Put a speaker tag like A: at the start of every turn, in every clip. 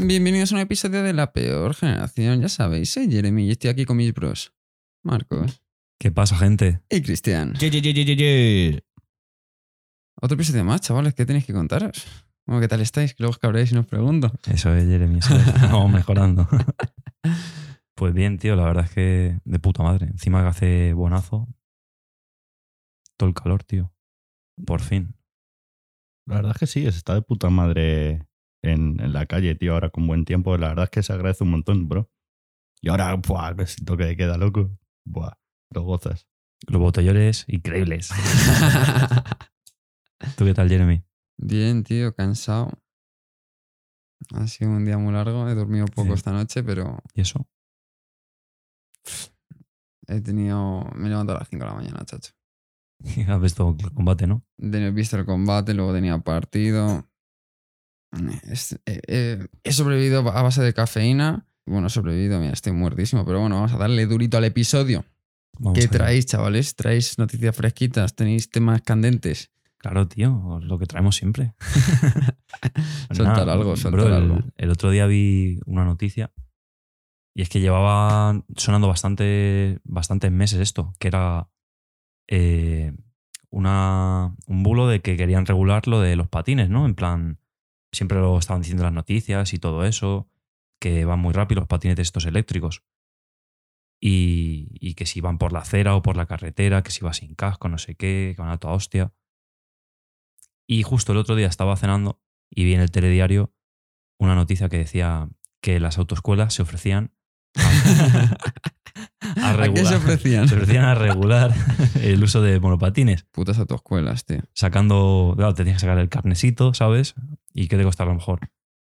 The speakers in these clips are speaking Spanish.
A: Bienvenidos a un episodio de La Peor Generación. Ya sabéis, soy Jeremy y estoy aquí con mis bros. Marcos
B: ¿Qué pasa, gente?
A: y Cristian.
C: Ye, ye, ye.
A: Otro episodio más, chavales, ¿qué tenéis que contaros? Bueno, ¿Qué tal estáis? Que luego os cabréis y no os pregunto.
B: Eso es, Jeremy. Eso es. Vamos mejorando. Pues bien, tío, la verdad es que de puta madre. Encima que hace bonazo. Todo el calor, tío. Por fin.
C: La verdad es que sí, está de puta madre en, en la calle, tío, ahora con buen tiempo. La verdad es que se agradece un montón, bro. Y ahora, buah, me siento que queda loco. Buah, lo gozas.
B: Los botellones increíbles. ¿Tú qué tal, Jeremy?
A: Bien, tío, cansado. Ha sido un día muy largo. He dormido poco
B: Sí.
A: esta noche, pero
B: ¿Y eso?
A: he tenido. Me he levantado a las 5 de la mañana, chacho.
B: Has visto el combate, ¿no?
A: He visto el combate, luego tenía partido. Es- eh, eh, he sobrevivido a base de cafeína. Bueno, he sobrevivido, mira, estoy muertísimo. Pero bueno, vamos a darle durito al episodio.
B: Vamos
A: ¿Qué traéis, chavales? ¿Traéis noticias fresquitas? ¿Tenéis temas candentes?
B: Claro, tío, lo que traemos siempre.
A: Soltar algo, soltar
B: bro, el,
A: algo.
B: el otro día vi una noticia y es que llevaba sonando bastante, bastantes meses esto, que era eh, una, un bulo de que querían regular lo de los patines, ¿no? En plan, siempre lo estaban diciendo en las noticias y todo eso, que van muy rápido los patinetes estos eléctricos. Y, y que si van por la acera o por la carretera, que si va sin casco, no sé qué, que van a toda hostia. Y justo el otro día estaba cenando y vi en el telediario una noticia que decía que las autoescuelas se ofrecían a, a
A: ¿A qué
B: regular,
A: se ofrecían?
B: se ofrecían a regular el uso de monopatines,
A: Putas autoescuelas, tío.
B: sacando, claro, te tienes que sacar el carnesito, ¿sabes? ¿Y qué te cuesta a lo mejor?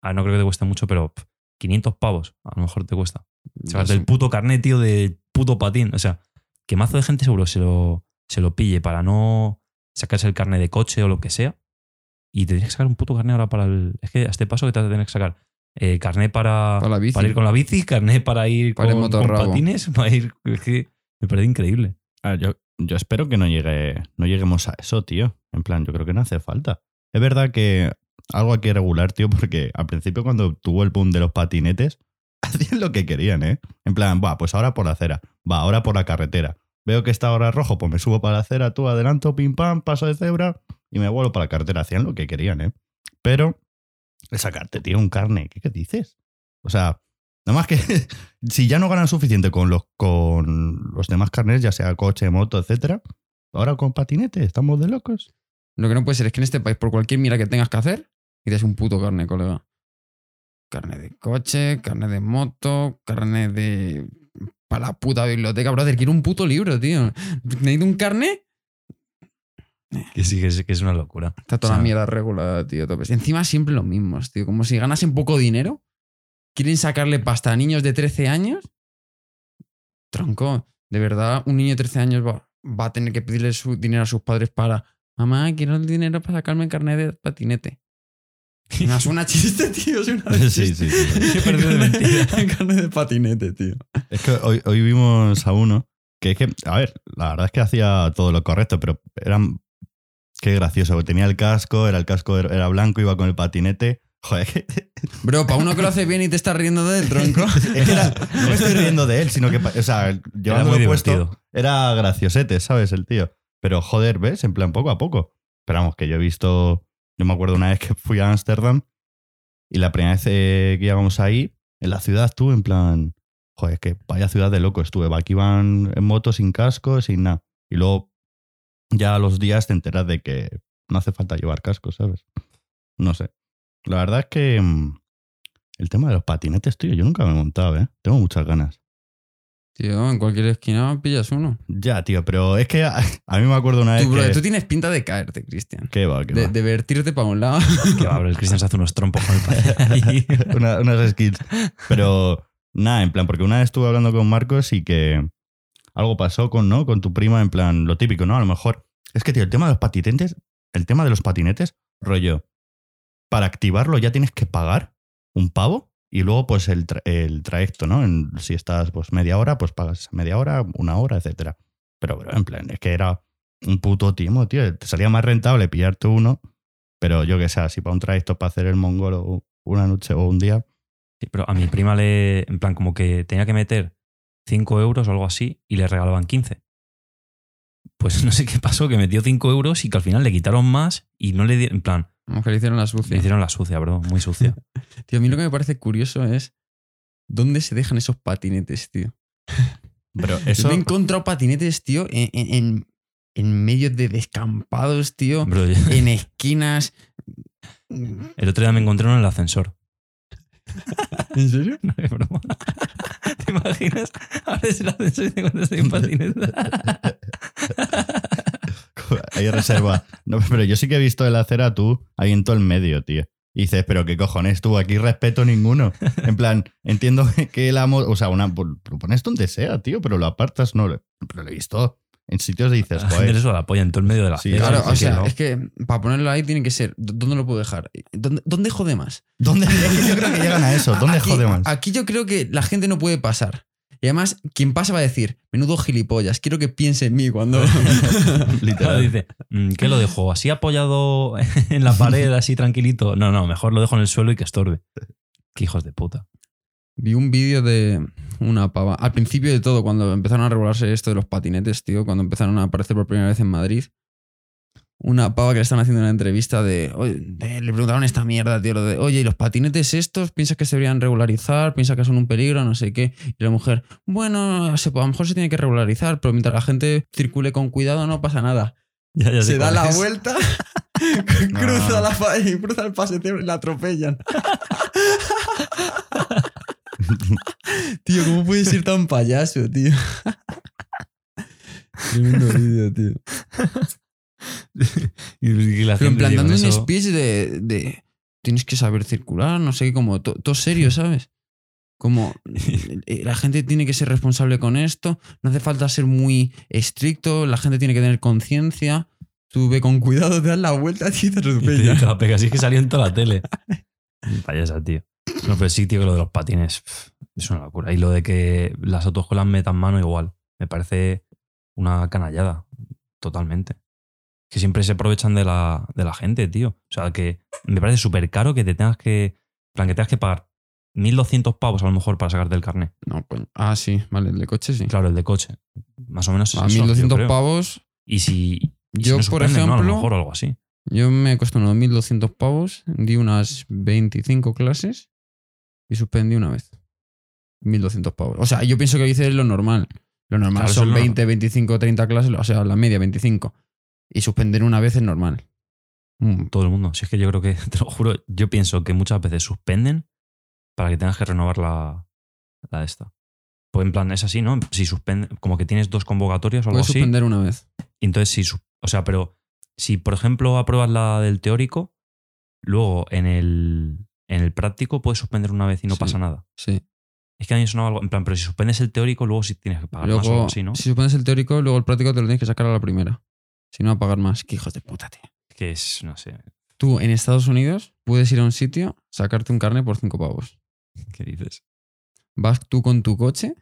B: Ah, no creo que te cueste mucho, pero pff, 500 pavos a lo mejor te cuesta. Sacarte el puto carnet, tío, de puto patín. O sea, que mazo de gente seguro se lo, se lo pille para no sacarse el carnet de coche o lo que sea. Y te tienes que sacar un puto carnet ahora para el. Es que a este paso que te vas a tener que sacar eh, carnet para,
A: Para la bici.
B: para ir con la bici, carnet para ir
A: Para
B: con, con patines, para ir. Es que me parece increíble.
C: A ver, yo, yo espero que no, llegue, no lleguemos a eso, tío. En plan, yo creo que no hace falta. Es verdad que algo hay que regular, tío, porque al principio cuando tuvo el boom de los patinetes, hacían lo que querían, ¿eh? En plan, va, pues ahora por la acera, va, ahora por la carretera. Veo que está ahora rojo, pues me subo para la acera, tú adelanto, pim pam, paso de cebra y me vuelvo para la carretera. Hacían lo que querían, ¿eh? Pero sacarte, tío, un carne, ¿qué, dices? O sea, nada más que si ya no ganan suficiente con los, con los demás carnets, ya sea coche, moto, etcétera, ahora con patinete, estamos de locos.
A: Lo que no puede ser es que en este país, por cualquier mira que tengas que hacer, y un puto carne, colega. Carne de coche, carne de moto, carne de. Para la puta biblioteca, brother. Quiero un puto libro, tío. Necesito un carne.
B: Que sí, que es, que es una locura.
A: Está toda
B: O sea,
A: la mierda regulada, tío. Encima siempre los mismos, tío. Como si ganasen poco dinero. Quieren sacarle pasta a niños de 13 años. Tronco, de verdad, un niño de 13 años va, va a tener que pedirle su dinero a sus padres para. Mamá, quiero el dinero para sacarme el carnet de patinete. No, es una chiste, tío. Es una
C: Sí,
A: chiste.
C: sí, sí.
B: Qué perdido de mentira.
A: El carnet de patinete, tío.
C: Es que hoy, hoy vimos a uno que es que, a ver, la verdad es que hacía todo lo correcto, pero eran. Qué gracioso, tenía el casco, era el casco era blanco, iba con el patinete. Joder,
A: Bro, para uno que lo hace bien y te estás riendo del tronco.
C: es que era- no me estoy riendo de él, sino que, o sea, llevándolo puesto, era graciosete, ¿sabes? El tío. Pero joder, ¿ves? En plan, poco a poco. Pero vamos, que yo he visto. Yo me acuerdo una vez que fui a Ámsterdam y la primera vez eh, que íbamos ahí, en la ciudad estuve en plan. Joder, que vaya ciudad de loco estuve. Aquí iban en moto sin casco, sin nada. Y luego, ya los días te enteras de que no hace falta llevar casco, ¿sabes? No sé. La verdad es que. mm, El tema de los patinetes, tío, yo nunca me he montado, ¿eh? Tengo muchas ganas.
A: Tío, en cualquier esquina pillas uno.
C: Ya, tío, pero es que a, a mí me acuerdo una vez
A: Tú, bro,
C: que...
A: tú tienes pinta de caerte, Cristian.
C: ¿Qué va, qué
A: De,
C: va?
A: de vertirte para un lado.
B: Que va, bro, el Cristian se hace unos trompos con el patín ahí.
C: Una- unas skills. Pero nada, en plan, porque una vez estuve hablando con Marcos y que algo pasó con, ¿no? Con tu prima, en plan, lo típico, ¿no? A lo mejor. Es que, tío, el tema de los patinetes, el tema de los patinetes, rollo, para activarlo ya tienes que pagar un pavo y luego, pues, el, el trayecto, ¿no? Si estás, pues, media hora, pues pagas media hora, una hora, etcétera. Pero, bro, en plan, es que era un puto timo, tío. Te salía más rentable pillarte uno, pero yo que sé, si para un trayecto para hacer el mongolo una noche o un día,
B: Sí, pero a mi prima le. En plan, como que tenía que meter 5 euros o algo así y le regalaban 15. Pues no sé qué pasó, que metió 5 euros y que al final le quitaron más y no le dieron. En plan,
A: Como que le hicieron la
B: le
A: sucia.
B: hicieron la sucia, bro, muy sucia.
A: Tío, a mí lo que me parece curioso es dónde se dejan esos patinetes, tío.
C: Eso.
A: me he encontrado patinetes, tío, en, en- en- en medio de descampados, tío,
B: Bro, yo-
A: en esquinas.
B: el otro día me encontré uno en el ascensor.
A: ¿En serio?
B: No es broma. ¿Te imaginas? Abres el ascensor y te encuentras ahí un patinete.
C: Hay reserva. No, pero yo sí que he visto el acera tú ahí en todo el medio, tío. Y dices, pero qué cojones tú, aquí respeto ninguno. En plan, entiendo que el amo, o sea, una, lo pones donde sea, tío, pero lo apartas, no. Pero lo he visto en sitios dices, joder,
B: eso la polla en todo el medio de la
C: Sí,
A: Claro, o sea, es que para ponerlo ahí tiene que ser. ¿dó- ¿Dónde lo puedo dejar? ¿Dónde, dónde jode más?
C: ¿dónde? es que yo creo que llegan a eso, ¿dónde
A: aquí,
C: jode más?
A: Aquí yo creo que la gente no puede pasar. Y además, quien pasa va a decir, menudo gilipollas, quiero que piense en mí cuando.
C: Literal.
B: dice, "Mm, ¿qué lo dejo? ¿Así apoyado en la pared, así tranquilito? No, no, mejor lo dejo en el suelo y que estorbe. Qué hijos de puta.
A: Vi un vídeo de una pava. Al principio de todo, cuando empezaron a regularse esto de los patinetes, tío, cuando empezaron a aparecer por primera vez en Madrid, una pava que le estaban haciendo una entrevista de, le preguntaron esta mierda, tío, lo de, oye, ¿y los patinetes estos piensas que se deberían regularizar? ¿Piensas que son un peligro? No sé qué. Y la mujer, bueno, se- a lo mejor se tiene que regularizar, pero mientras la gente circule con cuidado no pasa nada.
B: Ya, ya sé
A: se da la
B: es.
A: vuelta, cruza, la, cruza el paseo y la atropellan. tío, ¿cómo puedes ser tan payaso, tío? Tremendo vídeo, tío.
B: Y- y la
A: Pero en
B: gente,
A: plan, dando un speech de, de tienes que saber circular, no sé qué, como to- todo serio, ¿sabes? Como eh, la gente tiene que ser responsable con esto, no hace falta ser muy estricto, la gente tiene que tener conciencia. Tú ve con cuidado, te das la vuelta y te
B: Y te, pega, así es que salió en toda la tele. Payasa, tío. No, pero sí, tío, que lo de los patines es una locura. Y lo de que las autoescuelas metan mano igual. Me parece una canallada. Totalmente. Que siempre se aprovechan de la, de la gente, tío. O sea, que me parece súper caro que te tengas que. plan, que tengas que pagar 1.200 pavos a lo mejor para sacarte el carnet.
A: No, pues, ah, sí, vale, el de coche sí.
B: Claro, el de coche. Más o menos es
A: A
B: eso, yo
A: 1200
B: creo.
A: pavos,
B: Y si. y si
A: yo,
B: no
A: por
B: suspenden, ¿no? A lo
A: ejemplo,
B: mejor algo así.
A: yo me costó unos 1200 pavos, di unas 25 clases y suspendí una vez. 1200 pavos. O sea, yo pienso que hice lo normal. Lo normal
B: Claro,
A: son
B: es lo
A: 20, 25, 30 clases, o sea, la media 25. Y suspender una vez es normal. Mm,
B: Todo el mundo. Si es que yo creo que, te lo juro, yo pienso que muchas veces suspenden para que tengas que renovar la, la de esta. Pues en plan, es así, ¿no? Si suspende, como que tienes dos convocatorias o algo
A: Puedes
B: así.
A: suspender una vez.
B: y entonces, si, o sea, pero si por ejemplo apruebas la del teórico, luego en el, en el práctico puedes suspender una vez y no
A: Sí.
B: pasa nada.
A: Sí.
B: Es que a mí sonaba algo, en plan, pero si suspendes el teórico, luego sí tienes que pagar más o algo
A: Luego,
B: así, ¿no?
A: si suspender el teórico, luego el práctico te lo tienes que sacar a la primera. Si no, a pagar más. Qué hijos de puta, tío.
B: Que es, no sé,
A: Tú en Estados Unidos puedes ir a un sitio, sacarte un carnet por 5 pavos.
B: ¿qué dices?
A: Vas tú con tu coche,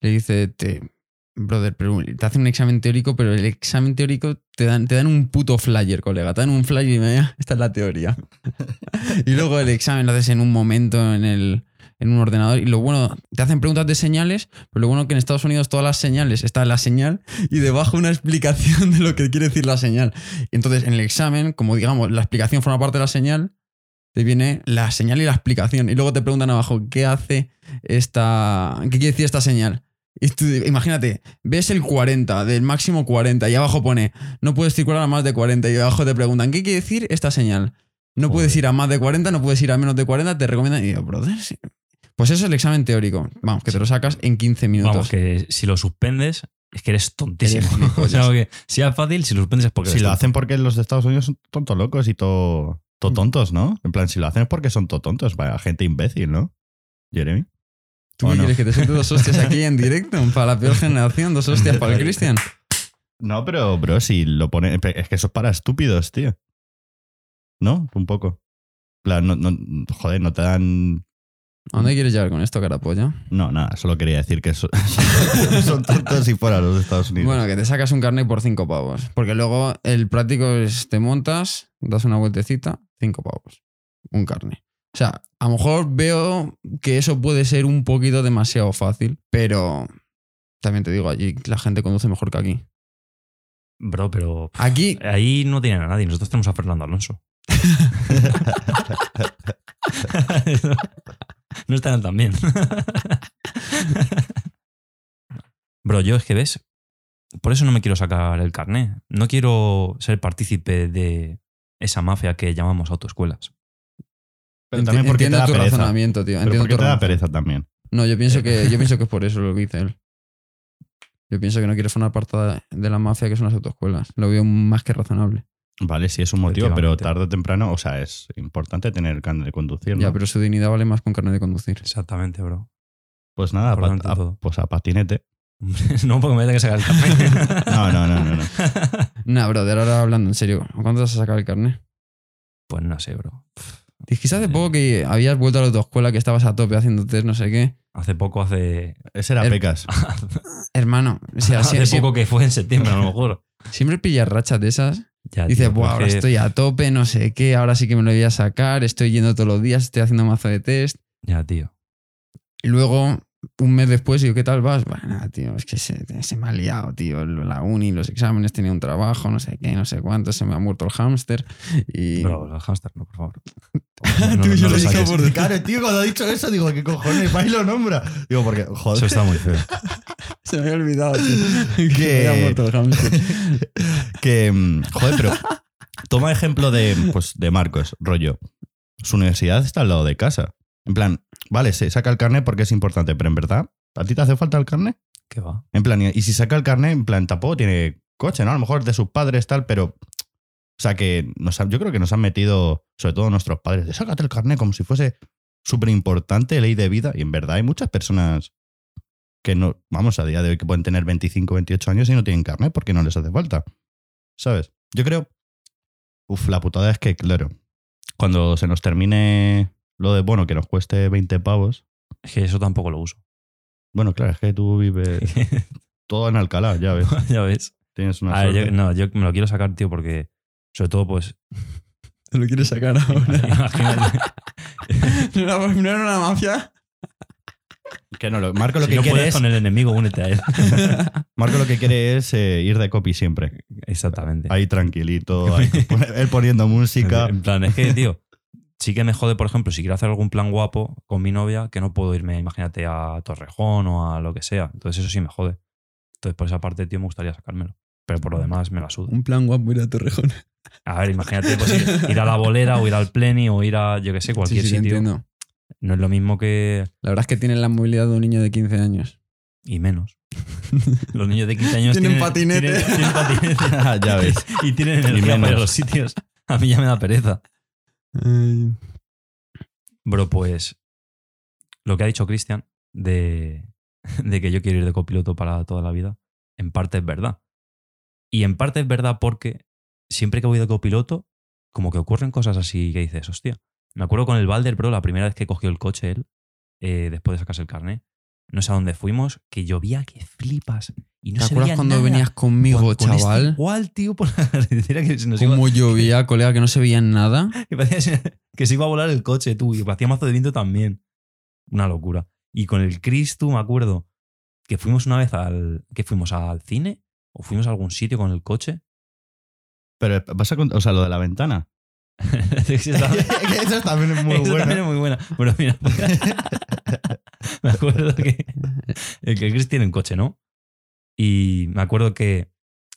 A: le dices, te, brother, pero te hacen un examen teórico, pero el examen teórico te dan, te dan un puto flyer, colega. Te dan un flyer y me esta es la teoría. y luego el examen lo haces en un momento en, el, en un ordenador. Y lo bueno, te hacen preguntas de señales, pero lo bueno que en Estados Unidos todas las señales está la señal y debajo una explicación de lo que quiere decir la señal. Y entonces en el examen, como digamos, la explicación forma parte de la señal, te viene la señal y la explicación. Y luego te preguntan abajo, ¿qué hace esta. ¿Qué quiere decir esta señal? Y tú, imagínate, ves el 40, del máximo 40, y abajo pone, no puedes circular a más de 40, y abajo te preguntan, ¿qué quiere decir esta señal? No puedes ir a más de 40, no puedes ir a menos de 40, te recomiendan. Y yo, brother, sí". Pues eso es el examen teórico. Vamos, que te lo sacas en 15 minutos.
B: Vamos, que si lo suspendes, es que eres tontísimo. O sea, que si es fácil, si lo suspendes es porque
C: Si lo
B: tonto.
C: hacen porque los de Estados Unidos son tontos locos y todo, todo tontos, ¿no? En plan, si lo hacen es porque son todo tontos, vaya, gente imbécil, ¿no? Jeremy.
A: ¿Tú
C: ¿O
A: qué
C: no?
A: quieres que te suelte dos hostias aquí en directo? Para la peor generación, dos hostias para el Cristian.
C: No, pero, bro, si lo ponen. Es que eso es para estúpidos, tío. ¿No? Un poco. En plan, no, no, joder, no te dan.
A: ¿A dónde quieres llegar con esto, carapolla?
C: No, nada, solo quería decir que son, son tontos si fuera los de Estados Unidos.
A: Bueno, que te sacas un carnet por 5 pavos. Porque luego el práctico es te montas, das una vueltecita, 5 pavos. Un carnet. sea, a lo mejor veo que eso puede ser un poquito demasiado fácil, pero también te digo, allí la gente conduce mejor que aquí.
B: Bro, pero
A: Aquí,
B: ahí no tienen a nadie. Nosotros tenemos a Fernando Alonso. no estarán tan bien. Bro, yo es que ves, por eso no me quiero sacar el carné. No quiero ser partícipe de esa mafia que llamamos autoescuelas.
C: Pero también porque te da
A: tu
C: pereza.
A: razonamiento, tío. Entiendo
C: porque
A: tu
C: te da pereza también.
A: No, yo pienso que, yo pienso que es por eso lo que dice él. Yo pienso que no quiere formar parte de la mafia que son las autoescuelas. Lo veo más que razonable.
C: Vale, sí es un motivo, pero tarde o temprano, o sea, es importante tener el carnet de conducir. ¿no?
A: Ya, pero su dignidad vale más con carnet de conducir.
B: Exactamente, bro.
C: Pues nada, a-
B: todo.
C: pues a patinete.
B: no, porque me voy a tener que sacar el carnet.
C: No, no, no, no, no.
A: Nah, bro, de ahora hablando en serio. ¿Cuándo vas a sacar el carnet?
B: Pues no sé, bro.
A: Dijiste hace poco que habías vuelto a la autoescuela, que estabas a tope haciendo test, no sé qué.
B: Hace poco, hace.
C: Ese era Pecas.
A: Hermano, o sea,
B: hace poco que fue en septiembre, a lo mejor.
A: siempre pillas rachas de esas.
B: Ya,
A: Dices,
B: tío,
A: Buah,
B: pero
A: ahora estoy a tope, no sé qué, ahora sí que me lo voy a sacar, estoy yendo todos los días, estoy haciendo mazo de test.
B: Ya, tío.
A: Y luego, un mes después, digo, ¿qué tal vas? Bueno, tío, es que se, se me ha liado, tío. La uni, los exámenes, tenía un trabajo, no sé qué, no sé cuánto, se me ha muerto el hámster. Y.
B: Bro, el hámster, no, por favor.
A: Yo
B: lo
A: dije por-
C: Claro, tío, cuando ha dicho eso, digo, ¿qué cojones? ¿Vais lo nombra? Digo, porque, joder.
B: Eso está muy feo.
A: Se me había olvidado, tío.
C: Que-
A: me había muerto el hámster.
C: Que, mm, joder, pero toma ejemplo de, pues, de Marcos, rollo. Su universidad está al lado de casa. En plan, vale, se saca el carnet porque es importante, pero en verdad, ¿a ti te hace falta el carnet?
B: ¿Qué va?
C: En plan, y y si saca el carnet, en plan, tampoco tiene coche, ¿no? A lo mejor de sus padres, tal, pero. O sea, que nos han- yo creo que nos han metido, sobre todo nuestros padres, de sácate el carnet como si fuese súper importante, ley de vida. Y en verdad hay muchas personas que no, vamos, a día de hoy que pueden tener 25, 28 años y no tienen carnet porque no les hace falta. ¿Sabes? Yo creo. Uf, la putada es que, claro, cuando se nos termine lo de, bueno, que nos cueste 20 pavos.
B: Es que eso tampoco lo uso.
C: Bueno, claro, es que tú vives todo en Alcalá, ya ves.
B: ya ves.
C: Tienes una
B: A ver, yo,
C: suerte.
B: no, yo me lo quiero sacar, tío, porque. Sobre todo, pues.
A: Te lo quieres sacar ahora.
B: imagínate.
A: ¿No era, no era una mafia?
C: Que no, lo- Marco lo
B: si
C: que
B: no
C: quiere
B: puedes
C: es,
B: con el enemigo, únete a él.
C: Marco lo que quiere es eh, ir de copy siempre.
B: Exactamente.
C: Ahí tranquilito, ahí, él poniendo música.
B: En plan, es que, tío, sí que me jode, por ejemplo, si quiero hacer algún plan guapo con mi novia, que no puedo irme, imagínate, a Torrejón o a lo que sea. Entonces, eso sí me jode. Entonces, por esa parte, tío, me gustaría sacármelo. Pero por lo demás, me la suda.
A: Un plan guapo ir a Torrejón.
B: A ver, imagínate, pues ir, ir a la bolera o ir al pleni o ir a, yo qué sé, cualquier
A: sí, sí,
B: sitio.
A: entiendo.
B: No es lo mismo que.
A: La verdad es que tienen la movilidad de un niño de 15 años.
B: Y menos. Los niños de 15 años
A: Tienen
B: tienen,
A: patinete.
B: tienen- tienen patinete.
C: Ah, ya ves.
B: y tienen energía para los sitios. A mí ya me da pereza.
A: Ay,
B: Bro, pues lo que ha dicho Cristian de, de que yo quiero ir de copiloto para toda la vida, en parte es verdad. Y en parte es verdad porque siempre que voy de copiloto, como que ocurren cosas así que dices, hostia. Me acuerdo con el Balder, bro, la primera vez que cogió el coche él, eh, después de sacarse el carnet, no sé a dónde fuimos, que llovía que flipas. Y no
A: ¿Te
B: se
A: acuerdas
B: veía
A: cuando
B: nada.
A: venías conmigo,
B: Con- con este
A: chaval?
B: igual, tío, por la carretera que se nos iba-
A: Como llovía, colega, que no se veía nada.
B: que parecía que se iba a volar el coche, tú, y hacía mazo de viento también. Una locura. Y con el Cristo, me acuerdo que fuimos una vez al. que fuimos al cine o fuimos a algún sitio con el coche.
C: Pero vas a cont- o sea, lo de la ventana. Eso también es muy
B: esa
C: bueno.
B: también es muy buena. Bueno, mira. me acuerdo que. El que el Chris tiene un coche, ¿no? Y me acuerdo que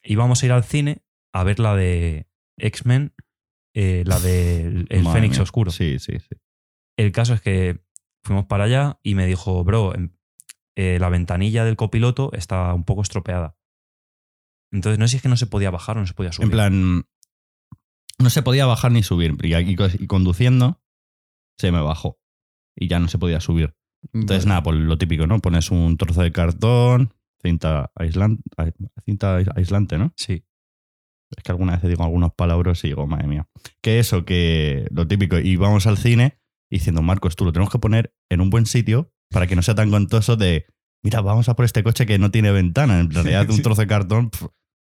B: íbamos a ir al cine a ver la de X-Men, eh, la de El Fénix
C: mía.
B: Oscuro.
C: Sí, sí, sí.
B: El caso es que fuimos para allá y me dijo, bro, em- eh, la ventanilla del copiloto está un poco estropeada. Entonces no sé si es que no se podía bajar o no se podía subir.
C: En plan, no se podía bajar ni subir. Y, conduciendo, se me bajó. Y ya no se podía subir. Entonces,
A: Vale.
C: nada, pues lo típico, ¿no? Pones un trozo de cartón, cinta, aislan- ai- cinta ais- aislante, ¿no?
B: Sí.
C: Es que alguna vez digo algunos palabras y digo, madre mía. Que eso, que lo típico. Y vamos al cine diciendo, Marcos, tú lo tenemos que poner en un buen sitio para que no sea tan contoso de, mira, vamos a por este coche que no tiene ventana. En realidad, un trozo de cartón,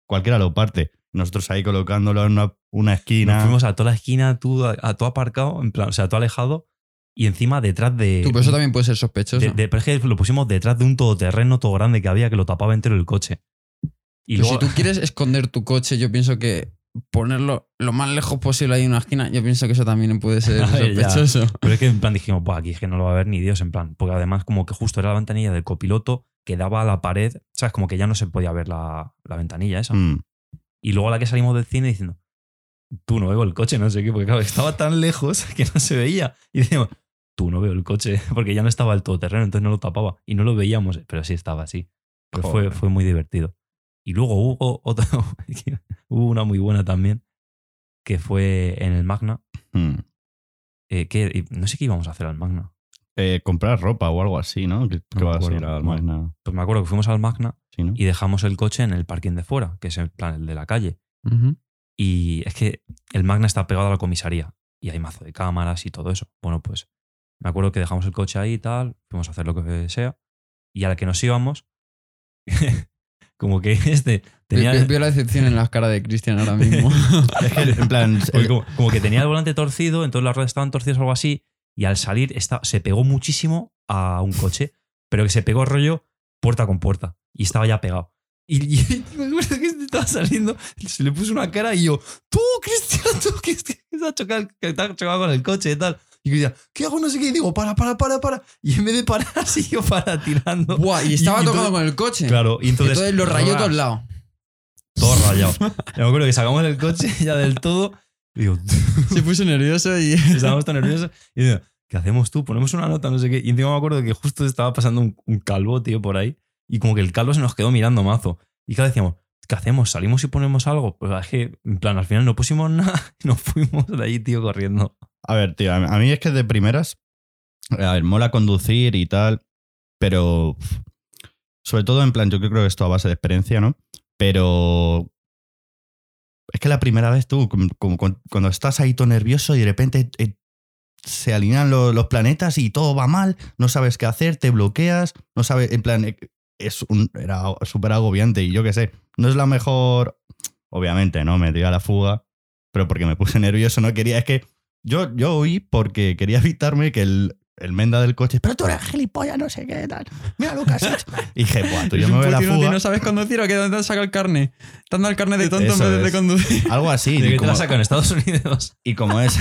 C: cualquiera lo parte. Nosotros ahí colocándolo en una, una esquina.
B: Nos fuimos a toda la esquina, tú, a, a todo aparcado, en plan, o sea, todo alejado. y encima detrás de.
A: Tú, pero eso también puede ser sospechoso.
B: de- de- pero es que lo pusimos detrás de un todoterreno todo grande que había que lo tapaba entero el coche. Y
A: Pero
B: luego,
A: si tú quieres esconder tu coche, yo pienso que ponerlo lo más lejos posible ahí en una esquina, yo pienso que eso también puede ser
B: ya.
A: sospechoso.
B: Pero es que en plan dijimos, Buah, aquí es que no lo va a ver ni Dios, en plan. Porque además, como que justo era la ventanilla del copiloto que daba a la pared, ¿sabes? Como que ya no se podía ver la, la ventanilla esa.
C: Mm.
B: Y luego a la que salimos del cine diciendo, tú no veo el coche, no sé qué, porque claro, estaba tan lejos que no se veía. Y decíamos, tú no veo el coche, porque ya no estaba el todoterreno, entonces no lo tapaba. Y no lo veíamos, pero sí estaba así. Pues fue, fue muy divertido. Y luego hubo otra, hubo una muy buena también, que fue en el Magna.
C: Mm.
B: eh, que, no sé qué íbamos a hacer al Magna.
C: Eh, comprar ropa o algo así, ¿no? Que, que
B: me
C: vas a ir al
B: Bueno.
C: Magna.
B: Pues me acuerdo que fuimos al Magna
C: Sí, ¿no?
B: y dejamos el coche en el parking de fuera, que es en plan el de la calle.
A: Ujú.
B: Y es que el Magna está pegado a la comisaría y hay mazo de cámaras y todo eso. Bueno, pues me acuerdo que dejamos el coche ahí y tal, fuimos a hacer lo que sea. Y a la que nos íbamos, como que este tenía.
A: Veo- la decepción en la cara de Cristian ahora mismo.
C: En plan,
B: como, como que tenía el volante torcido, entonces las ruedas estaban torcidas o algo así. Y al salir esta- se pegó muchísimo a un coche, pero que se pegó rollo puerta con puerta. Y estaba ya pegado. Y, y me acuerdo que este estaba saliendo, se le puso una cara y yo, tú, Cristian, tú, que, has chocado, que has chocado con el coche y tal. Y yo decía, ¿qué hago? No sé qué. Y digo, para, para, para, para. Y en vez de parar, siguió para tirando.
A: Buah, y estaba
B: Y-
A: tocando
B: entonces-
A: con el coche.
B: Claro, y entonces.
A: Entonces, lo rayó a todos lados.
B: Todo rayado. Me acuerdo que sacamos el coche ya del todo. Y digo,
A: Se puso nervioso y.
B: estábamos tan nerviosos. Y digo, ¿qué hacemos tú? Ponemos una nota, no sé qué. Y encima me acuerdo que justo estaba pasando un, un calvo, tío, por ahí. Y como que el calvo se nos quedó mirando mazo. Y cada vez decíamos, ¿qué hacemos? ¿Salimos y ponemos algo? Pues es que, en plan, al final no pusimos nada y nos fuimos de ahí, tío, corriendo.
C: A ver, tío, a mí es que de primeras, a ver, mola conducir y tal, pero sobre todo en plan, yo creo que esto a base de experiencia, ¿no? Pero es que la primera vez tú, como, como cuan- cuando estás ahí todo nervioso y de repente eh, se alinean lo- los planetas y todo va mal, no sabes qué hacer, te bloqueas, no sabes, en plan, eh, es un, era súper agobiante y yo qué sé, no es la mejor, obviamente, ¿no? Me dio a la fuga, pero porque me puse nervioso, no quería, es que yo, yo porque quería evitarme que el, el menda del coche, pero tú eres gilipollas, no sé qué tal. Mira lo que has hecho. Y dije, buah, tú yo me voy a la fuga.
A: ¿No sabes conducir o qué? ¿Dónde te sacado el carne? Te han dado el carne de tonto
C: Eso
A: en vez de conducir.
C: Algo así.
B: ¿De
C: y
B: qué te
C: como,
B: la sacan en Estados Unidos?
C: y como es.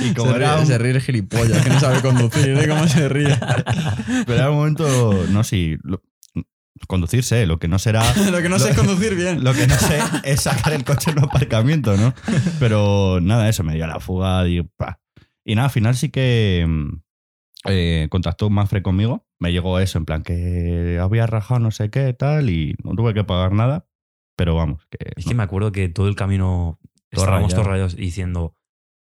C: y como
A: se,
C: era
A: ríe,
C: un,
A: se ríe el gilipollas, que no sabe conducir, ¿eh? ¿Cómo se ríe?
C: pero era un momento, no sé, lo- conducirse, lo que no será.
A: Lo que no sé es conducir bien.
C: Lo que no sé es sacar el coche en un aparcamiento, ¿no? Pero nada, eso me dio a la fuga y, pa. Y nada, al final sí que mm, eh, contactó Manfred conmigo. Me llegó eso, en plan que había rajado no sé qué tal y no tuve que pagar nada. Pero vamos, que.
B: Es
C: no.
B: que me acuerdo que todo el camino
C: Todo
B: estábamos
C: rayado.
B: todos rayados diciendo,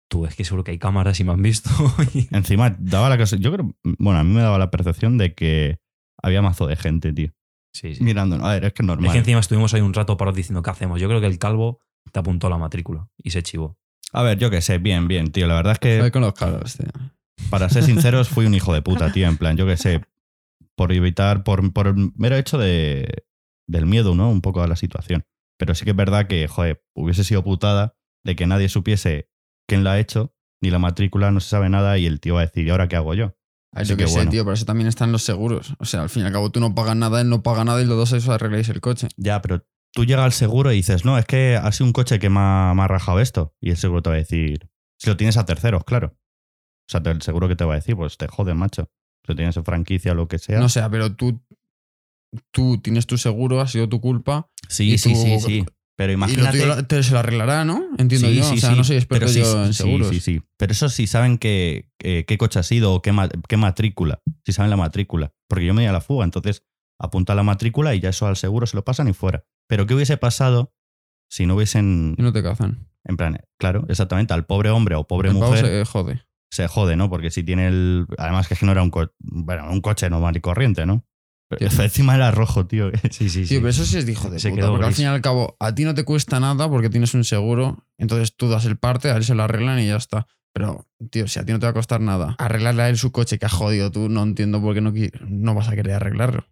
B: tú, es que seguro que hay cámaras y me han visto.
C: Encima daba la cosa. Yo creo. Bueno, a mí me daba la percepción de que había mazo de gente, tío.
B: sí, sí.
C: Mirando. A ver, es que es normal.
B: Es que encima estuvimos ahí un rato parados diciendo, ¿qué hacemos? Yo creo que el calvo te apuntó a la matrícula y se chivó.
C: A ver, yo qué sé, bien, bien, tío. La verdad es que.
A: Voy con los caros, tío.
C: Para ser sinceros, fui un hijo de puta, tío. En plan, yo qué sé, por evitar, por, por el mero hecho de, del miedo, ¿no? Un poco a la situación. Pero sí que es verdad que, joder, hubiese sido putada de que nadie supiese quién la ha hecho, ni la matrícula, no se sabe nada, y el tío va a decir, ¿y ahora qué hago yo?
A: Ay, yo
C: que
A: qué sé,
C: bueno.
A: tío, pero eso también están los seguros. O sea, al fin y al cabo tú no pagas nada, él no paga nada y los dos eso arregláis el coche.
C: Ya, pero tú llegas al seguro y dices, no, es que ha sido un coche que me ha, me ha rajado esto. Y el seguro te va a decir, si lo tienes a terceros, claro. O sea, el seguro que te va a decir, pues te jode, macho. Si lo tienes en franquicia o lo que sea.
A: No sé, pero tú, tú tienes tu seguro, ha sido tu culpa.
C: sí,
A: y
C: sí,
A: tú-
C: sí, sí. Pero
A: Y
C: imagínate.
A: lo- te se lo arreglará, ¿no? Entiendo
C: Sí,
A: yo.
C: sí,
A: o sea,
C: sí.
A: no soy experto
C: Pero sí,
A: yo en
C: sí,
A: seguros.
C: Sí, sí, Pero eso sí saben que, que- qué coche ha sido o qué, ma- qué matrícula. Si saben la matrícula. Porque yo me di a la fuga, entonces apunta la matrícula y ya eso al seguro se lo pasan y fuera. Pero ¿qué hubiese pasado si no hubiesen.
A: Y no te cazan.
C: En plan, claro, exactamente, al pobre hombre o pobre
A: El
C: mujer
A: se jode.
C: se jode, ¿no? Porque si tiene el. Además, que es que no era un, co- bueno, un coche normal y corriente, ¿no? Pero encima era rojo, tío.
B: Sí, sí,
A: Sí, pero eso sí es de hijo de
B: Se
A: puta. Porque al fin y al cabo, a ti no te cuesta nada porque tienes un seguro. Entonces tú das el parte, a él se lo arreglan y ya está. Pero, tío, si a ti no te va a costar nada arreglarle a él su coche que ha jodido tú, no entiendo por qué no, no vas a querer arreglarlo.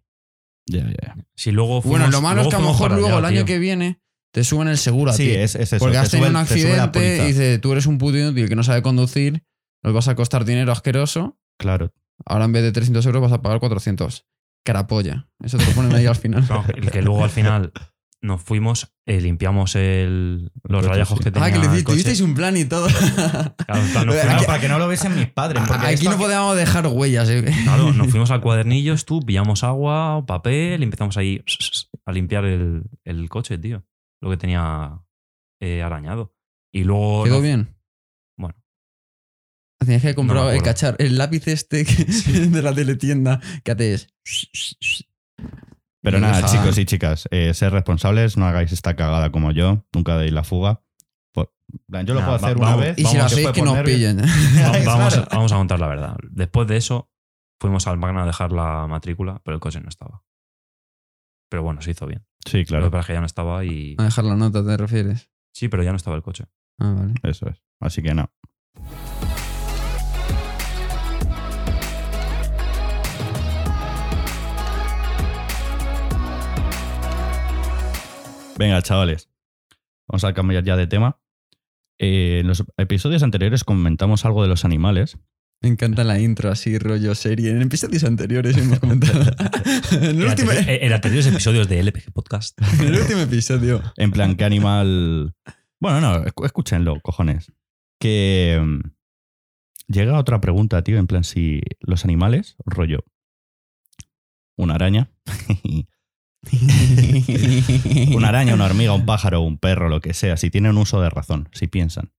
C: Ya, ya.
B: Si luego
A: bueno, lo malo es que a lo mejor luego
B: allá,
A: el año
B: tío.
A: que viene te suben el seguro a
C: Sí,
A: ti.
C: es, es eso.
A: porque
C: te
A: has tenido
C: sube-
A: un
C: te
A: accidente y
C: póliza.
A: dice, tú eres un puto inútil que no sabe conducir Nos vas a costar dinero asqueroso.
C: Claro.
A: Ahora en vez de 300 euros vas a pagar 400. Carapolla. Eso te lo ponen ahí al final.
B: No, el que luego al final nos fuimos, eh, limpiamos el, los rayajos
C: sí.
B: que tenía
A: ah, que le
B: coche.
A: tuvisteis un plan y todo.
B: Claro, en plan, nos
A: Aquí-
B: fuimos-
C: para que no lo viesen mis padres. porque
A: Aquí no podíamos dejar huellas. eh.
B: Claro, nos fuimos al cuadernillos, tú, pillamos agua, papel y empezamos ahí a limpiar el, el coche, tío. Lo que tenía eh, arañado. Y luego.
A: ¿Quedó
B: nos-
A: bien?
B: Bueno.
A: Tenías que comprar el cachar, el lápiz este que- de la teletienda que haces.
C: Pero nada, chicos y chicas, eh, ser responsables, no hagáis esta cagada como yo, nunca deis la fuga. Pues, yo lo
B: Nah,
C: puedo hacer
B: va-
C: una
B: vamos-
C: vez.
A: Y si lo
C: vamos,
A: hacéis, que nos pillen.
B: Va- vamos,
C: Claro.
B: vamos a contar la verdad. Después de eso, fuimos al Magna a dejar la matrícula, pero el coche no estaba. Pero bueno, se hizo bien.
C: Sí,
B: Lo
C: claro,
B: que pasa es que ya no estaba y.
A: A dejar la nota, ¿te refieres?
B: Sí, pero ya no estaba el coche.
A: Ah, vale.
C: eso es. Así que no. Venga, chavales. Vamos a cambiar ya de tema. Eh, en los episodios anteriores comentamos algo de los animales.
A: Me encanta la intro así, rollo serie. En episodios anteriores hemos comentado. en, el
B: En
A: último,
B: anteri- en anteriores episodios de LPG Podcast.
A: en el último episodio.
C: En plan, ¿qué animal...? Bueno, no, escúchenlo, cojones. Que mm, llega otra pregunta, tío, en plan, si los animales, rollo, una araña, una araña, una hormiga, un pájaro, un perro, lo que sea, si tienen uso de razón, si piensan.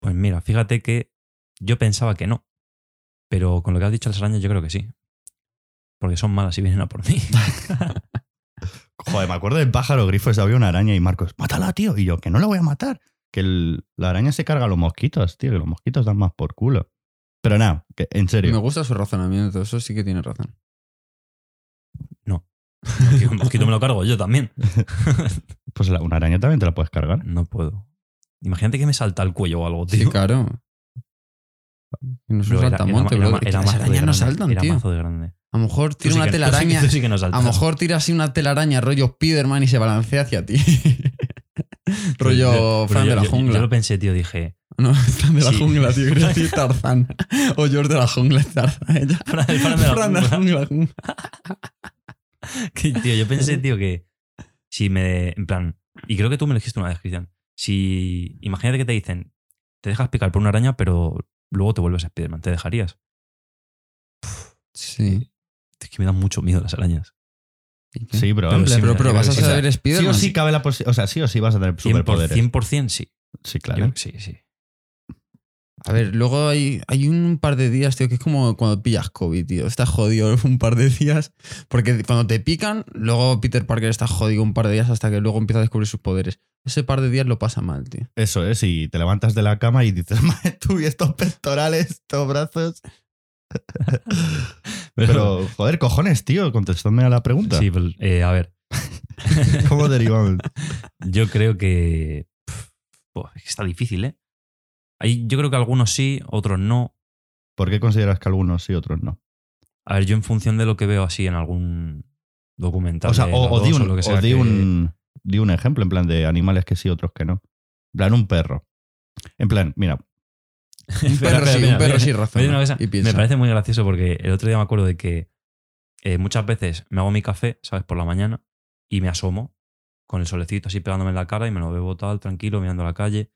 B: Pues mira, fíjate que yo pensaba que no. Pero con lo que has dicho las arañas, yo creo que sí. Porque son malas y vienen a por mí.
C: Joder, me acuerdo del pájaro grifo, ese, había una araña y Marcos, mátala, tío. Y yo, que no la voy a matar. Que el- la araña se carga a los mosquitos, tío, que los mosquitos dan más por culo. Pero nada, que, en
A: Me
C: serio.
A: gusta su razonamiento, eso sí que tiene razón.
B: Mosquito- un mosquito me lo cargo yo también.
C: Pues la- una araña también te la puedes cargar.
B: No puedo. Imagínate que me salta el cuello o algo,
A: Sí,
B: tío.
A: claro. Y no es un
B: Pero era-
A: saltamonte,
B: era- era-
A: brother, que
B: era
A: las arañas no saltan,
B: era
A: tío.
B: mazo de grande.
A: A lo mejor tira
B: sí
A: una
B: que- tú sí-
A: telaraña.
B: tú sí que no
A: A lo mejor tira así una telaraña rollo Spiderman y se balancea hacia ti. rollo
B: Pero
A: Fran
B: yo-
A: de la
B: yo-
A: jungla.
B: Yo lo pensé, tío, dije.
A: No, Fran de la
B: Sí.
A: jungla, tío. Quería decir Tarzán. O George de la jungla, Tarzán. Ella.
B: Fran- Fran de la
A: Fran de la
B: jungla. que, tío, yo pensé, tío, que si me. En plan. Y creo que tú me lo dijiste una descripción. Si. Imagínate que te dicen. Te dejas picar por una araña, pero luego te vuelves Spiderman. ¿Te dejarías?
A: Sí.
B: Es que me dan mucho miedo las arañas.
C: Sí, bro.
B: Pero sí,
A: Pero, pero vas a saber
C: Sí
A: Spiderman.
C: o sí cabe la posibilidad. O sea, sí o sí vas a tener
B: 100%,
C: superpoderes.
B: 100% sí.
C: Sí,
B: Yo
C: claro.
B: sí, sí.
A: A ver, luego hay, hay un par de días, tío, que es como cuando pillas COVID, tío. Estás jodido un par de días. Porque cuando te pican, luego Peter Parker está jodido un par de días hasta que luego empieza a descubrir sus poderes. Ese par de días lo pasa mal, tío.
C: Eso es, y te levantas de la cama y dices, madre tú, y estos pectorales, estos brazos. Pero, joder, cojones, tío, contestadme a la pregunta.
B: Sí, pero, eh, a ver.
C: ¿Cómo derivamos?
B: Yo creo que. pf, buah, es que está difícil, ¿eh? Hay, yo creo que algunos sí, otros no.
C: ¿Por qué consideras que algunos sí, otros no?
B: A ver, yo en función de lo que veo así en algún documental.
C: O sea, o, di, un,
B: lo que
C: o
B: sea
C: di
B: que-
C: un, di un ejemplo, en plan de animales que sí, otros que no. En plan, un perro. En plan, mira,
A: Un perro sí,
B: mira,
A: un perro
B: mira.
A: sí razona.
B: una cosa,
A: y piensa.
B: me parece muy gracioso porque el otro día me acuerdo de que eh, muchas veces me hago mi café, ¿sabes? Por la mañana y me asomo con el solecito así pegándome en la cara y me lo bebo tal, tranquilo, mirando a la calle.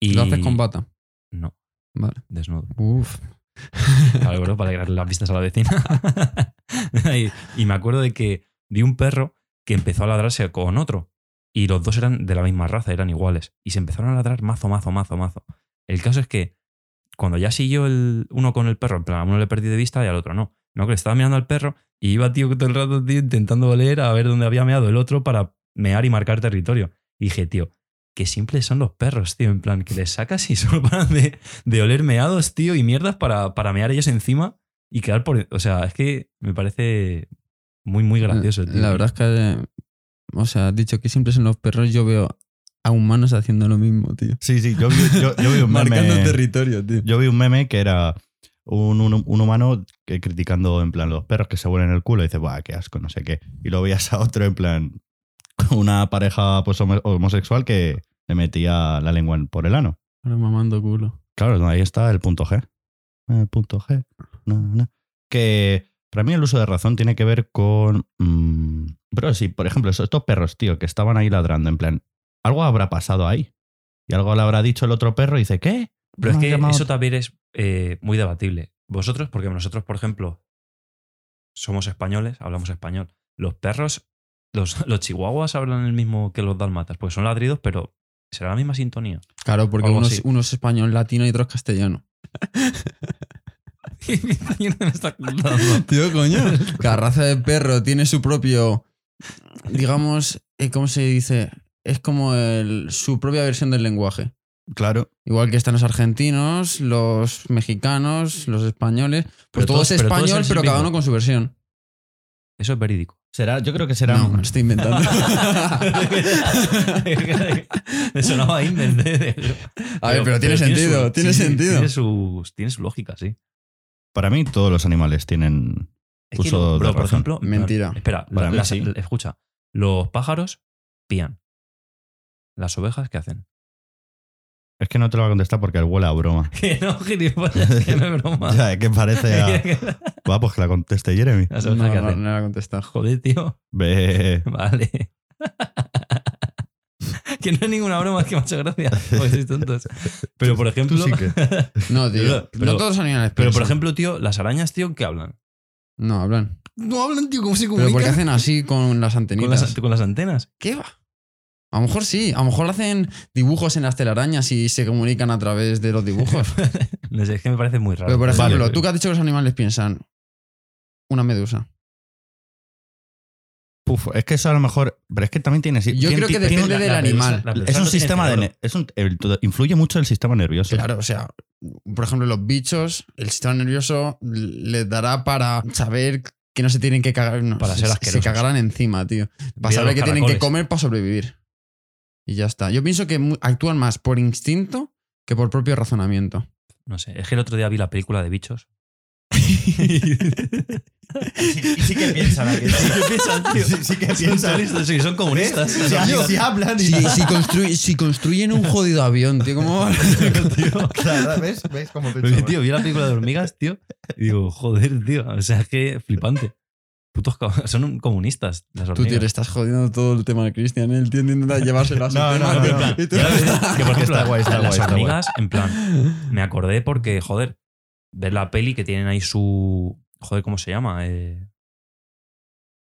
B: Y...
A: ¿Lo haces con bata?
B: No,
A: Vale.
B: desnudo.
A: Uf.
B: Claro, para alegrarle las vistas a la vecina. y, y me acuerdo de que vi un perro que empezó a ladrarse con otro. Y los dos eran de la misma raza, eran iguales. Y se empezaron a ladrar mazo, mazo, mazo, mazo. El caso es que cuando ya siguió el, uno con el perro, en plan, a uno le perdí de vista y al otro no. No, que estaba mirando al perro y iba, tío, todo el rato, tío, intentando oler a ver dónde había meado el otro para mear y marcar territorio. Y dije, tío, qué simples son los perros, tío. En plan, que les sacas y solo paran de, de oler meados, tío, y mierdas para, para mear ellos encima y quedar por. O sea, es que me parece muy, muy gracioso, tío.
A: La verdad es que, o sea, has dicho que siempre son los perros, yo veo a humanos haciendo lo mismo, tío.
C: sí, sí, yo vi, yo, yo vi un
A: Marcando
C: meme.
A: territorio, tío.
C: Yo vi un meme que era un, un- un humano que criticando en plan los perros que se huelen el culo y dice, ¡buah, qué asco, no sé qué! Y lo veías a otro en plan una pareja pues, homo- homosexual que le metía la lengua en- por el ano.
A: Ahora mamando culo.
C: Claro, ahí está el punto G. El punto G. No, no. Que para mí el uso de razón tiene que ver con. mm, bro, si por ejemplo estos perros, tío, que estaban ahí ladrando, en plan, algo habrá pasado ahí. Y algo le habrá dicho el otro perro y dice, ¿qué?
B: Pero es que
C: llamado-
B: eso también es eh, muy debatible. Vosotros, porque nosotros, por ejemplo, somos españoles, hablamos español. Los perros, los, los chihuahuas hablan el mismo que los dalmatas, porque son ladridos, pero será la misma sintonía.
A: Claro, porque uno es, uno es español latino y otro es castellano.
B: Me está contando.
A: Tío, coño. Cada raza de perro tiene su propio. Digamos, eh, ¿cómo se dice? Es como el- su propia versión del lenguaje.
C: Claro.
A: Igual que están los argentinos, los mexicanos, los españoles. Pues
B: Pero
A: todo
B: todos-
A: es español,
B: es
A: pero cada uno con su versión.
B: Eso es verídico.
C: Será, yo creo que será.
A: No, estoy inventando.
B: Me sonaba de-
A: A ver, pero tiene sentido,
B: su-
A: tiene
B: sí, sí,
A: sentido.
B: Tiene su, tiene su lógica, sí.
C: Para mí, todos los animales tienen.
B: Es que
C: Uso de
B: bro, por
C: razón.
B: ejemplo,
A: Mentira.
B: Espera,
C: Para
B: la-
C: mí
B: escucha. Los pájaros pían. Las ovejas, ¿qué hacen?
C: Es que no te lo voy a contestar porque huele a broma.
B: Que no, gilipollas, que no es broma.
C: Ya, es que parece a. Va, pues que la conteste Jeremy.
A: No, era contestar.
B: Joder, tío.
C: Ve.
B: Vale. que no es ninguna broma, es que me ha hecho gracia. Porque sois tontos. Pero por ejemplo.
C: sí que-
A: No, tío.
B: Pero- pero-
A: no todos los animales
B: Pero por ejemplo, tío, las arañas, tío, ¿qué hablan?
A: No, hablan.
B: No hablan, tío, ¿cómo se
A: Pero porque hacen así con las
B: con
A: antenitas.
B: las, con las antenas.
A: ¿Qué va? A lo mejor sí. A lo mejor hacen dibujos en las telarañas y se comunican a través de los dibujos.
B: No sé, es que me parece muy raro.
A: Pero por
C: Vale.
A: ejemplo, tú que has dicho que los animales piensan una medusa.
C: Puf, es que eso a lo mejor. Pero es que también tiene.
A: Yo creo que
C: tiene-
A: depende del animal.
C: Es un sistema de. Es un, el- influye mucho el sistema nervioso.
A: Claro, o sea, por ejemplo, los bichos, el sistema nervioso les dará para saber que no se tienen que cagar. no,
B: Para
A: se-
B: ser
A: se,
B: asquerosos.
A: cagarán encima, tío. Para saber que tienen que comer para sobrevivir. Y ya está. Yo pienso que actúan más por instinto que por propio razonamiento.
B: No sé, es que el otro día vi la película de bichos.
C: Y sí que piensan aquí.
B: Sí que piensan, tío.
C: Sí, sí que
B: Son
C: piensan.
B: listos, sí, son comunistas.
C: Si, si hablan y
A: Si, si construy- si construyen un jodido avión, tío, ¿cómo va?
B: tío.
C: Claro, ¿ves? ¿Ves cómo
B: Pero, que, tío, vi la película de hormigas, tío. Y digo, joder, tío. O sea, es que flipante. Putos son comunistas las
A: Tú,
B: hormigas.
A: tío, le estás jodiendo todo el tema de Cristian. ¿eh? El tío intenta llevárselo a su
C: No,
A: tema,
C: no, no,
A: tío.
C: no.
A: Y tú-
B: Ya ves, que por ejemplo,
C: Está guay, está
B: las
C: guay, está
B: hormigas, en plan, me acordé porque, joder, ver la peli que tienen ahí su. Joder, ¿cómo se llama? Eh,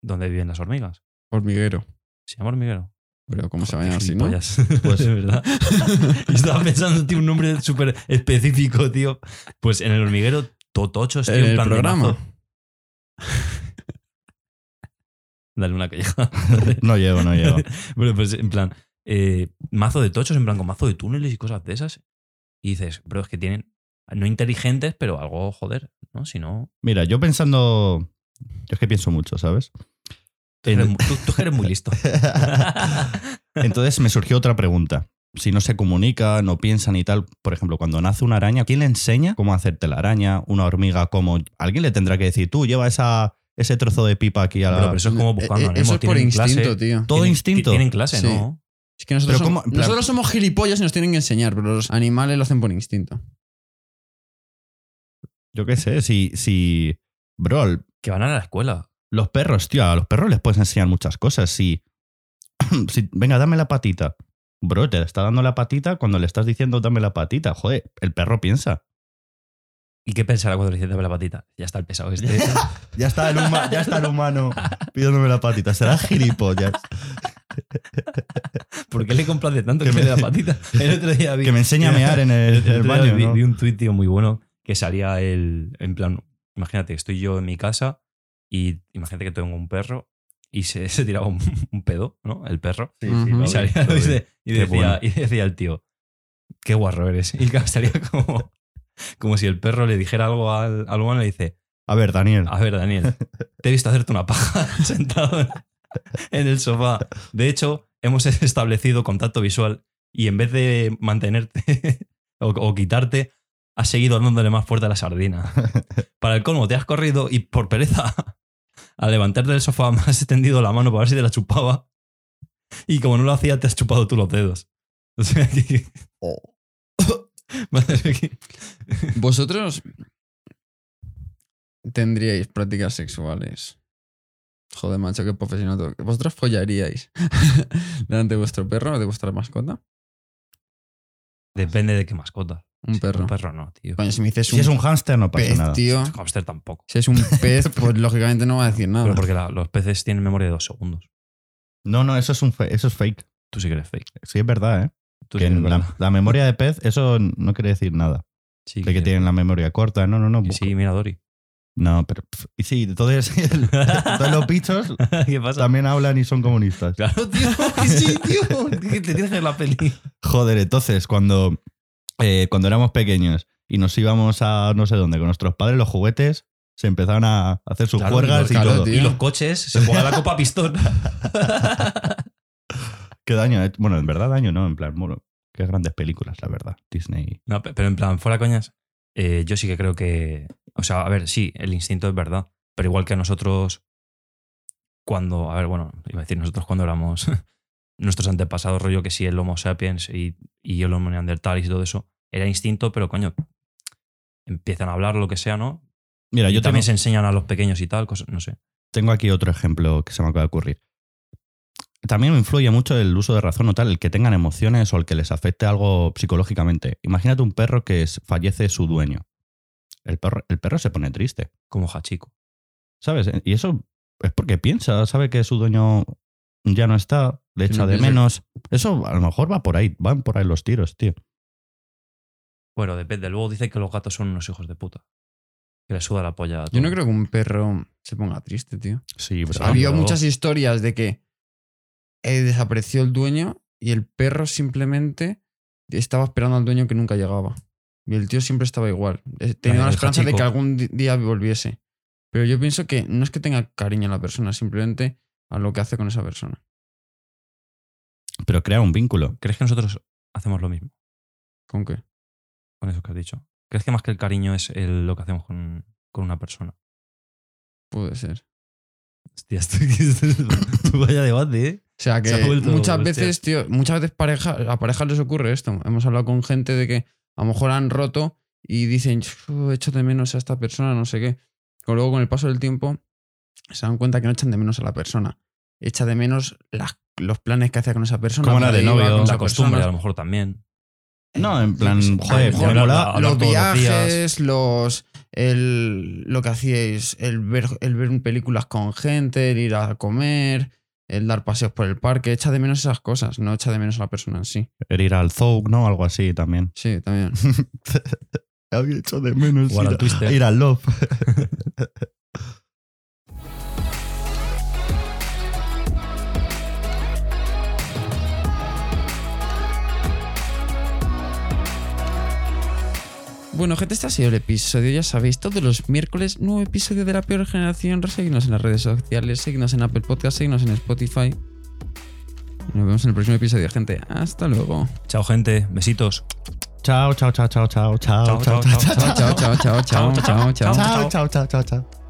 B: ¿Dónde viven las hormigas?
A: Hormiguero.
B: ¿Se llama hormiguero?
A: Pero ¿cómo se va a llamar así, no?
C: Pues-
B: de verdad. Estaba pensando, tío, un nombre súper específico, tío. Pues en el hormiguero, totochos, tío,
A: En
B: en
A: el
B: plan
A: programa.
B: Dale una colleja.
C: No llego, no llego.
B: Bueno, pues en plan, eh, mazo de tochos, en plan con mazo de túneles y cosas de esas. Y dices, bro, es que tienen, no inteligentes, pero algo, joder, ¿no? Si no,
C: Mira, yo pensando. Yo es que pienso mucho, ¿sabes?
B: tú eres, mu- tú- tú eres muy listo.
C: Entonces me surgió otra pregunta. Si no se comunican, no piensan y tal, por ejemplo, cuando nace una araña, ¿quién le enseña cómo hacerte la araña? Una hormiga, cómo. Alguien le tendrá que decir, tú lleva esa, ese trozo de pipa aquí a la.
B: Pero, pero eso es como buscando
A: Eh,
B: a
A: eh, Eso es por instinto,
B: clase,
A: tío.
C: Todo
B: tienen-
C: instinto.
B: Tienen clase,
A: Sí.
B: ¿no?
A: Es que nosotros,
C: Pero
A: somos,
C: ¿cómo? En plan-
A: nosotros somos gilipollas y nos tienen que enseñar, pero los animales lo hacen por instinto.
C: Yo qué sé, si. si bro,
B: Que van a la escuela.
C: los perros, tío, a los perros les puedes enseñar muchas cosas. Si. si venga, dame la patita. Bro, te está dando la patita cuando le estás diciendo dame la patita. Joder, el perro piensa.
B: ¿Y qué pensará cuando le dice dame la patita? Ya está el pesado este.
C: Ya está el, huma- ya está el humano pidiéndome la patita. Será gilipollas.
B: ¿Por qué le complace tanto
C: Que
B: que,
C: me-
B: dé la patita? El otro día vi,
C: Que me enseña a mear en el, el
B: El
C: baño.
B: vi,
C: ¿no?
B: vi un tuit tío, muy bueno que salía el. En plan, imagínate, estoy yo en mi casa y imagínate que tengo un perro y se, se tiraba un, un pedo, ¿no? El perro.
C: Sí,
B: Y, salía, y decía,
C: bueno.
B: y decía el tío, qué guarro eres. Y salía como, como si el perro le dijera algo al, al humano y le dice,
C: A ver, Daniel.
B: a ver, Daniel, te he visto hacerte una paja sentado en, en el sofá. De hecho, hemos establecido contacto visual y en vez de mantenerte o, o quitarte, has seguido dándole más fuerte a la sardina. Para el colmo, te has corrido y por pereza, al levantarte del sofá, me has extendido la mano para ver si te la chupaba. Y como no lo hacía, te has chupado tú los dedos. O sea que.
A: ¿Vosotros tendríais prácticas sexuales? Joder, macho, qué profesional. todo. ¿Vosotros follaríais delante de vuestro perro o de vuestra mascota?
B: Depende de qué mascota.
A: Un perro.
B: Un perro no, tío.
A: Si me dices
C: Si
A: un
C: es un hámster, no pasa
A: pez,
C: nada.
A: tío.
B: Hamster tampoco.
A: Si es un pez, pues lógicamente no va a decir nada.
B: Pero porque la- los peces tienen memoria de dos segundos.
C: No, no, eso es, un fe- eso es fake.
B: Tú sí que eres fake.
C: Sí, es verdad, ¿eh?
B: Tú
C: que
B: sí
C: la,
B: verdad.
C: la memoria de pez, eso no quiere decir nada.
B: Sí,
C: De que tienen la memoria corta. No, no, no.
B: Y sí, mira, Dori.
C: No, pero. Y sí, entonces, todos los bichos
B: ¿Qué pasa?
C: también hablan y son comunistas.
B: Claro, tío. que sí, tío. Que te tienes que ver la peli.
C: Joder, entonces, cuando, eh, cuando éramos pequeños y nos íbamos a no sé dónde con nuestros padres, los juguetes se empezaron a hacer sus
B: Claro,
C: juergas y
A: claro,
C: todo.
A: tío.
B: Y los coches se juega la copa pistón.
C: Qué daño. hecho- Bueno, en verdad daño, ¿no? En plan, bueno, qué grandes películas, la verdad. Disney.
B: No, pe- pero en plan, fuera coñas, eh, yo sí que creo que. O sea, a ver, sí, el instinto es verdad. Pero igual que a nosotros, cuando. A ver, bueno, iba a decir nosotros cuando éramos. Nuestros antepasados, rollo que sí, el Homo sapiens y, y el Homo neandertalis y todo eso, era instinto, pero coño, empiezan a hablar lo que sea, ¿no?
C: Mira,
B: Y
C: yo tengo,
B: también se enseñan a los pequeños y tal, cosas, no sé.
C: tengo aquí otro ejemplo que se me acaba de ocurrir. También influye mucho el uso de razón o tal, el que tengan emociones o el que les afecte algo psicológicamente. Imagínate un perro que es- fallece su dueño. El perro, el perro se pone triste.
B: Como Hachiko.
C: ¿Sabes? Y eso es porque piensa, sabe que su dueño ya no está, le echa de menos. Eso a lo mejor va por ahí, van por ahí los tiros, tío.
B: Bueno, depende. Luego dice que los gatos son unos hijos de puta. Que les suda la polla. a
A: Yo no
B: todo.
A: creo que un perro se ponga triste, tío.
C: Sí,
B: Pues
C: bro.
B: Ah,
A: Había
B: pero-
A: muchas historias de que eh, desapareció el dueño y el perro simplemente estaba esperando al dueño que nunca llegaba. Y el tío siempre estaba igual. Eh, Tenía la esperanza de que algún día volviese. Pero yo pienso que no es que tenga cariño a la persona, simplemente a lo que hace con esa persona.
C: Pero crea un vínculo.
B: ¿Crees que nosotros hacemos lo mismo
A: ¿Con qué?
B: con eso que has dicho? ¿Crees que más que el cariño es el- lo que hacemos con, con una persona?
A: Puede ser.
B: Hostia, esto, esto- vaya debate, ¿eh?
A: O sea que
B: Se ha vuelto
A: muchas veces, tío, muchas veces pareja, a parejas les ocurre esto. Hemos hablado con gente de que a lo mejor han roto y dicen, "Uf, echo de menos a esta persona, no sé qué. Pero luego con el paso del tiempo se dan cuenta que no echan de menos a la persona. Echa de menos las- los planes que hacía con esa persona.
C: Cómo era de novio,
A: con
C: la
B: costumbre, a
A: persona.
B: lo mejor también.
C: No, en plan, joder,
A: a
C: mola-
B: hablar
A: los viajes, los, el, lo que hacíais, el ver, el ver películas con gente, el ir a comer, el dar paseos por el parque, echa de menos esas cosas, no echa de menos a la persona en sí.
C: el ir al Zouk, ¿no? Algo así también.
A: Sí, también.
C: Había hecho de menos ir, ir al Love.
A: Bueno, gente, este ha sido el episodio. Ya sabéis, todos los miércoles, nuevo episodio de La Peor Generación. Seguidnos en las redes sociales, seguidnos en Apple Podcast, seguidnos en Spotify. Y nos vemos en el próximo episodio, gente. Hasta luego.
B: Chao, gente. Besitos.
C: Chao, chao, chao, chao, chao, chao,
B: Chao, chao, chao,
A: Chao, chao, chao, chao, chao, chao, chao.
C: chao, chao, chao, chao.